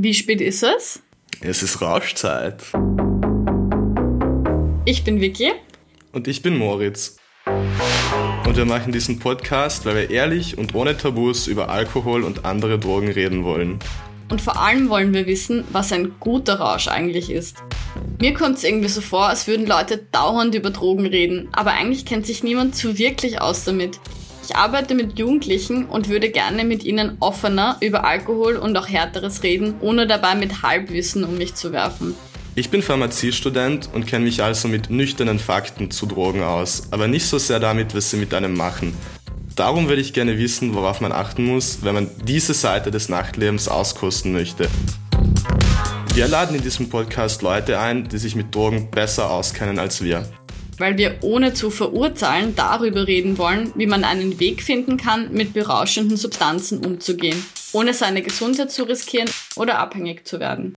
Wie spät ist es? Es ist Rauschzeit. Ich bin Vicky. Und ich bin Moritz. Und wir machen diesen Podcast, weil wir ehrlich und ohne Tabus über Alkohol und andere Drogen reden wollen. Und vor allem wollen wir wissen, was ein guter Rausch eigentlich ist. Mir kommt es irgendwie so vor, als würden Leute dauernd über Drogen reden, aber eigentlich kennt sich niemand zu wirklich aus damit. Ich arbeite mit Jugendlichen und würde gerne mit ihnen offener über Alkohol und auch härteres reden, ohne dabei mit Halbwissen um mich zu werfen. Ich bin Pharmaziestudent und kenne mich also mit nüchternen Fakten zu Drogen aus, aber nicht so sehr damit, was sie mit einem machen. Darum würde ich gerne wissen, worauf man achten muss, wenn man diese Seite des Nachtlebens auskosten möchte. Wir laden in diesem Podcast Leute ein, die sich mit Drogen besser auskennen als wir weil wir ohne zu verurteilen darüber reden wollen, wie man einen Weg finden kann, mit berauschenden Substanzen umzugehen, ohne seine Gesundheit zu riskieren oder abhängig zu werden.